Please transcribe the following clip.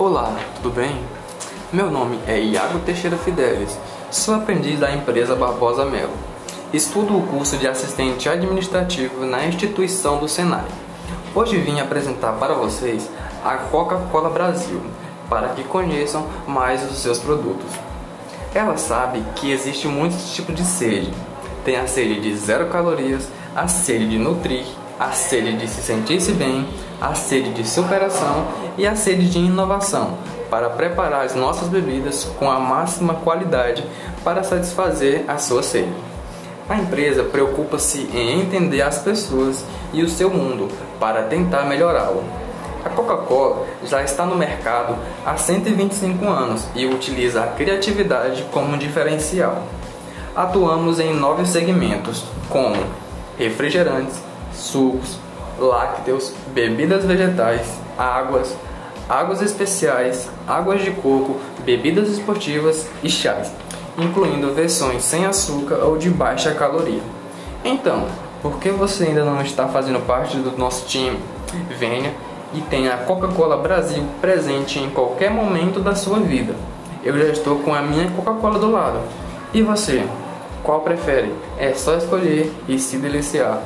Olá, tudo bem? Meu nome é Iago Teixeira Fidelis, sou aprendiz da empresa Barbosa Melo. Estudo o curso de assistente administrativo na instituição do Senai. Hoje vim apresentar para vocês a Coca-Cola Brasil, para que conheçam mais os seus produtos. Ela sabe que existe muitos tipos de sede. Tem a sede de zero calorias, a sede de nutrir, a sede de se sentir-se bem, a sede de superação e a sede de inovação, para preparar as nossas bebidas com a máxima qualidade para satisfazer a sua sede. A empresa preocupa-se em entender as pessoas e o seu mundo para tentar melhorá-lo. A Coca-Cola já está no mercado há 125 anos e utiliza a criatividade como diferencial. Atuamos em nove segmentos, como refrigerantes, sucos, lácteos, bebidas vegetais, águas, águas especiais, águas de coco, bebidas esportivas e chás, incluindo versões sem açúcar ou de baixa caloria. Então, por que você ainda não está fazendo parte do nosso time? Venha e tenha a Coca-Cola Brasil presente em qualquer momento da sua vida. Eu já estou com a minha Coca-Cola do lado. E você? Qual prefere? É só escolher e se deliciar.